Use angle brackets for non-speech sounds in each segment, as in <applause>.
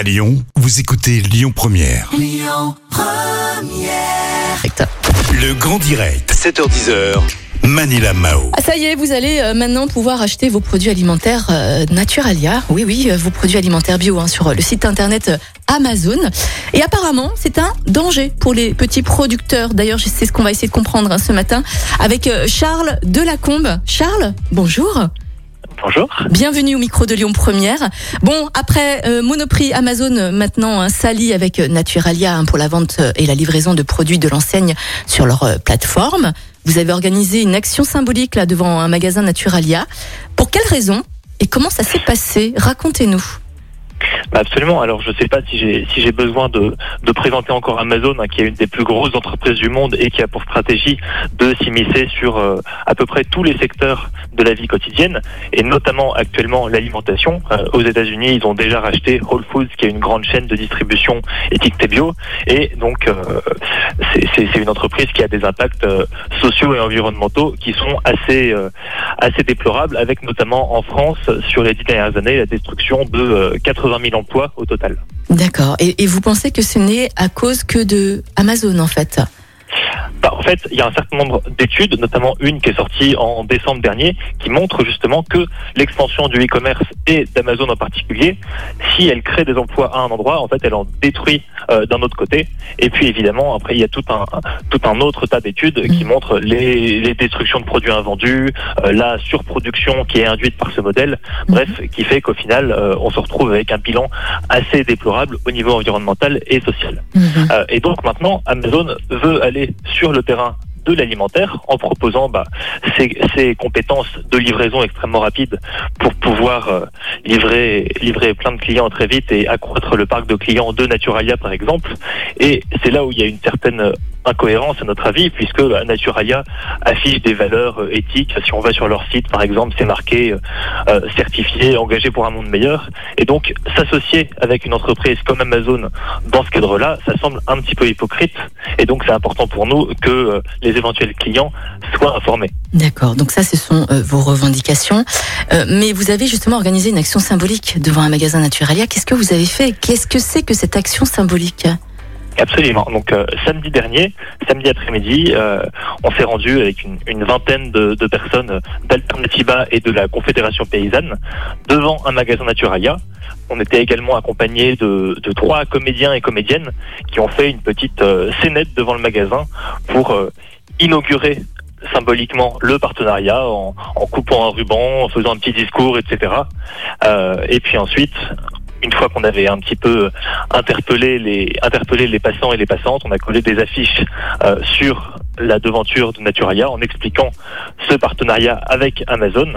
À Lyon, vous écoutez Lyon Première. Le grand direct, 7h10h. Manila Mao. Ah, ça y est, vous allez euh, maintenant pouvoir acheter vos produits alimentaires euh, Naturalia. Oui, oui, euh, vos produits alimentaires bio hein, sur euh, le site internet euh, Amazon. Et apparemment, c'est un danger pour les petits producteurs. D'ailleurs, c'est ce qu'on va essayer de comprendre hein, ce matin avec euh, Charles Delacombe. Charles, bonjour. Bonjour. Bienvenue au micro de Lyon Première. Bon, après euh, Monoprix, Amazon euh, maintenant hein, s'allie avec euh, Naturalia hein, pour la vente et la livraison de produits de l'enseigne sur leur plateforme. Vous avez organisé une action symbolique là devant un magasin Naturalia. Pour quelle raison et comment ça s'est passé? Racontez-nous. Bah, absolument. Alors, je ne sais pas si j'ai si j'ai besoin de, présenter encore Amazon, hein, qui est une des plus grosses entreprises du monde et qui a pour stratégie de s'immiscer sur euh, à peu près tous les secteurs de la vie quotidienne, et notamment actuellement l'alimentation. Euh, aux États-Unis, ils ont déjà racheté Whole Foods, qui est une grande chaîne de distribution étiquetée bio, et donc euh, c'est- une entreprise qui a des impacts sociaux et environnementaux qui sont assez assez déplorables, avec notamment en France sur les dix dernières années la destruction de euh, 80 000 emplois au total. D'accord. Et, vous pensez que ce n'est à cause que de Amazon en fait? Bah, en fait, il y a un certain nombre d'études, notamment une qui est sortie en décembre dernier, qui montre justement que l'expansion du e-commerce et d'Amazon en particulier, si elle crée des emplois à un endroit, en fait, elle en détruit euh, d'un autre côté. Et puis évidemment, après, il y a tout un tout un autre tas d'études qui montrent les, les destructions de produits invendus, euh, la surproduction qui est induite par ce modèle. Bref, qui fait qu'au final, euh, on se retrouve avec un bilan assez déplorable au niveau environnemental et social. Mhm. Euh, et donc maintenant, Amazon veut aller sur le terrain de l'alimentaire en proposant bah, ses compétences de livraison extrêmement rapides pour pouvoir euh, livrer plein de clients très vite et accroître le parc de clients de Naturalia par exemple. Et c'est là où il y a une certaine euh, incohérence à notre avis puisque bah, Naturalia affiche des valeurs euh, éthiques. Si on va sur leur site par exemple, c'est marqué euh, euh, certifié, engagé pour un monde meilleur. Et donc s'associer avec une entreprise comme Amazon dans ce cadre-là, ça semble un petit peu hypocrite. Et donc c'est important pour nous que les éventuels clients soient informés. D'accord. Donc ça, ce sont vos revendications. Mais vous avez justement organisé une action symbolique devant un magasin Naturalia. Qu'est-ce que vous avez fait? Qu'est-ce que c'est que cette action symbolique? Absolument. Donc euh, samedi dernier, samedi après-midi, euh, on s'est rendu avec une, une vingtaine de, de personnes d'Alternativa et de la Confédération paysanne devant un magasin Naturalia. On était également accompagné de, de trois comédiens et comédiennes qui ont fait une petite euh, scénette devant le magasin pour euh, inaugurer symboliquement le partenariat en, en coupant un ruban, en faisant un petit discours, etc. Euh, et puis ensuite, une fois qu'on avait un petit peu interpellé les, interpellé les passants et les passantes, on a collé des affiches euh, sur la devanture de Naturalia en expliquant ce partenariat avec Amazon.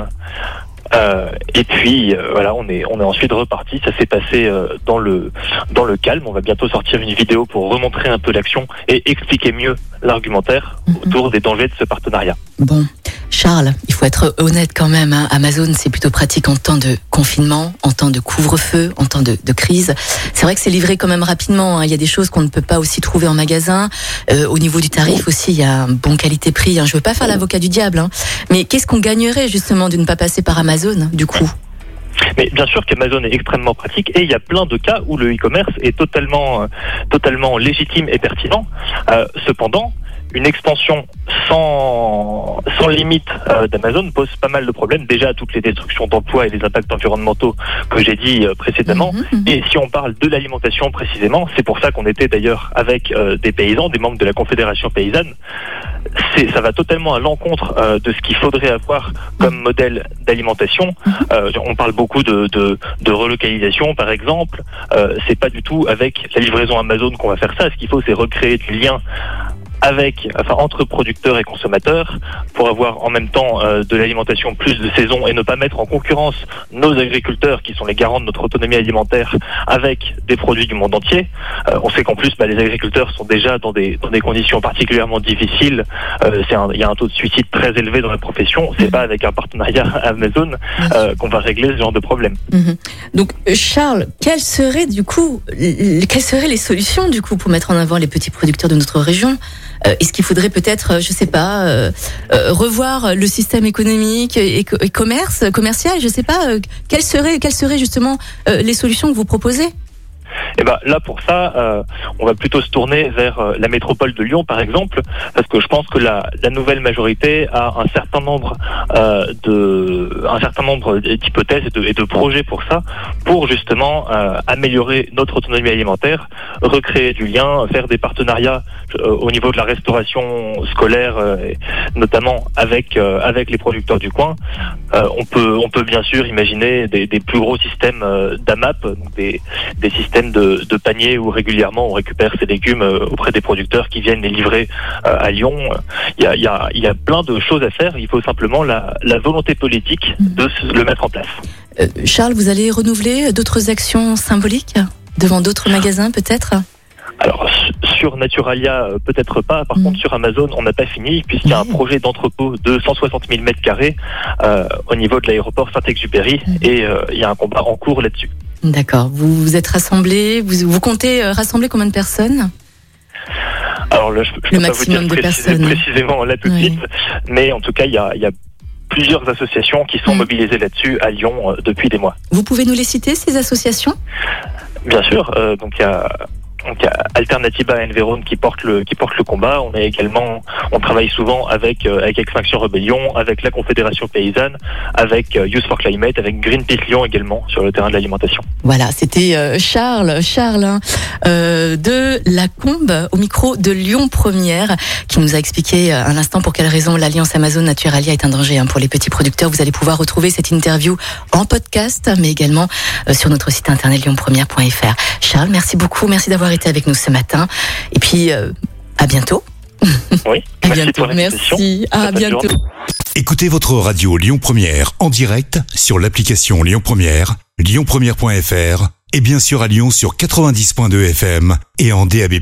Euh, et puis euh, voilà, on est on est ensuite reparti. Ça s'est passé euh, dans le dans le calme. On va bientôt sortir une vidéo pour remontrer un peu l'action et expliquer mieux l'argumentaire Mhm. autour des dangers de ce partenariat. Bon, Charles, il faut être honnête quand même. hein. Amazon, c'est plutôt pratique en temps de confinement, en temps de couvre-feu, en temps de, crise. C'est vrai que c'est livré quand même rapidement. hein. Il y a des choses qu'on ne peut pas aussi trouver en magasin. Euh, au niveau du tarif aussi, il y a un bon qualité-prix. hein. Je veux pas faire l'avocat du diable, hein. mais qu'est-ce qu'on gagnerait justement de ne pas passer par Amazon, du coup? Mais bien sûr qu'Amazon est extrêmement pratique et il y a plein de cas où le e-commerce est totalement, euh, totalement légitime et pertinent. Euh, cependant, une expansion sans, sans limite euh, d'Amazon pose pas mal de problèmes. Déjà, toutes les destructions d'emplois et les impacts environnementaux que j'ai dit euh, précédemment. Mhm, mhm. Et si on parle de l'alimentation précisément, c'est pour ça qu'on était d'ailleurs avec euh, des paysans, des membres de la Confédération paysanne. C'est, ça va totalement à l'encontre de ce qu'il faudrait avoir comme modèle d'alimentation. On parle beaucoup de, de, de relocalisation, par exemple. C'est pas du tout avec la livraison Amazon qu'on va faire ça. Ce qu'il faut, c'est recréer du lien avec, enfin, entre producteurs et consommateurs pour avoir en même temps euh, de l'alimentation plus de saison et ne pas mettre en concurrence nos agriculteurs qui sont les garants de notre autonomie alimentaire avec des produits du monde entier. Euh, on sait qu'en plus, bah, les agriculteurs sont déjà dans des, dans des conditions particulièrement difficiles. Euh, Il y a un taux de suicide très élevé dans la profession. C'est pas avec un partenariat <laughs> Amazon euh, qu'on va régler ce genre de problème. Mhm. Donc euh, Charles, quelles seraient du coup, quelles seraient les solutions du coup pour mettre en avant les petits producteurs de notre région? Est-ce qu'il faudrait peut-être, euh, je sais pas, euh, euh, revoir le système économique et, co- et commerce commercial Je sais pas. euh, quelles seraient, quelles seraient justement euh, les solutions que vous proposez? Et ben là pour ça, euh, on va plutôt se tourner vers euh, la métropole de Lyon par exemple, parce que je pense que la, nouvelle majorité a un certain nombre euh, de un certain nombre d'hypothèses et de, et de projets pour ça, pour justement améliorer notre autonomie alimentaire, recréer du lien, faire des partenariats au niveau de la restauration scolaire, notamment avec avec les producteurs du coin. On peut on peut bien sûr imaginer des, des plus gros systèmes d'AMAP, donc des, des systèmes de, de paniers où régulièrement on récupère ces légumes euh, auprès des producteurs qui viennent les livrer euh, à Lyon. Il y a, il y, a, il y a plein de choses à faire. Il faut simplement la, la volonté politique de le mettre en place. Euh, Charles, vous allez renouveler d'autres actions symboliques devant d'autres magasins peut-être? Alors sur Naturalia, peut-être pas. Par Mhm. contre, sur Amazon, on n'a pas fini puisqu'il y a un projet d'entrepôt de 160 000 mètres carrés euh, au niveau de l'aéroport Saint-Exupéry Mhm. et euh, il y a un combat en cours là-dessus. D'accord. Vous vous êtes rassemblés, vous, vous comptez euh, rassembler combien de personnes? Alors là, je, je Le peux pas vous maximum dire de précis- personnes. précisément là tout de Oui. suite, mais en tout cas, il y a, il y a plusieurs associations qui sont mobilisées là-dessus à Lyon euh, depuis des mois. Vous pouvez nous les citer, ces associations? Bien sûr, euh, donc il y a donc Alternativa Environ qui porte le qui porte le combat. On a également, on travaille souvent avec euh, avec Extinction Rebellion, avec la Confédération paysanne, avec euh, Youth for Climate, avec Greenpeace Lyon également sur le terrain de l'alimentation. Voilà, c'était euh, Charles, Charles hein, de la Combe au micro de Lyon Première qui nous a expliqué un instant pour quelle raison l'alliance Amazon Naturalia est un danger hein, pour les petits producteurs. Vous allez pouvoir retrouver cette interview en podcast, mais également sur notre site internet lyonpremière.fr. Charles, merci beaucoup, merci d'avoir été avec nous ce matin. Et puis euh, à bientôt. <laughs> Oui, À merci bientôt. Merci. À bientôt. journée. Écoutez votre radio Lyon Première en direct sur l'application Lyon Première, lyonpremière.fr et bien sûr à Lyon sur 90.2 FM et en DAB+.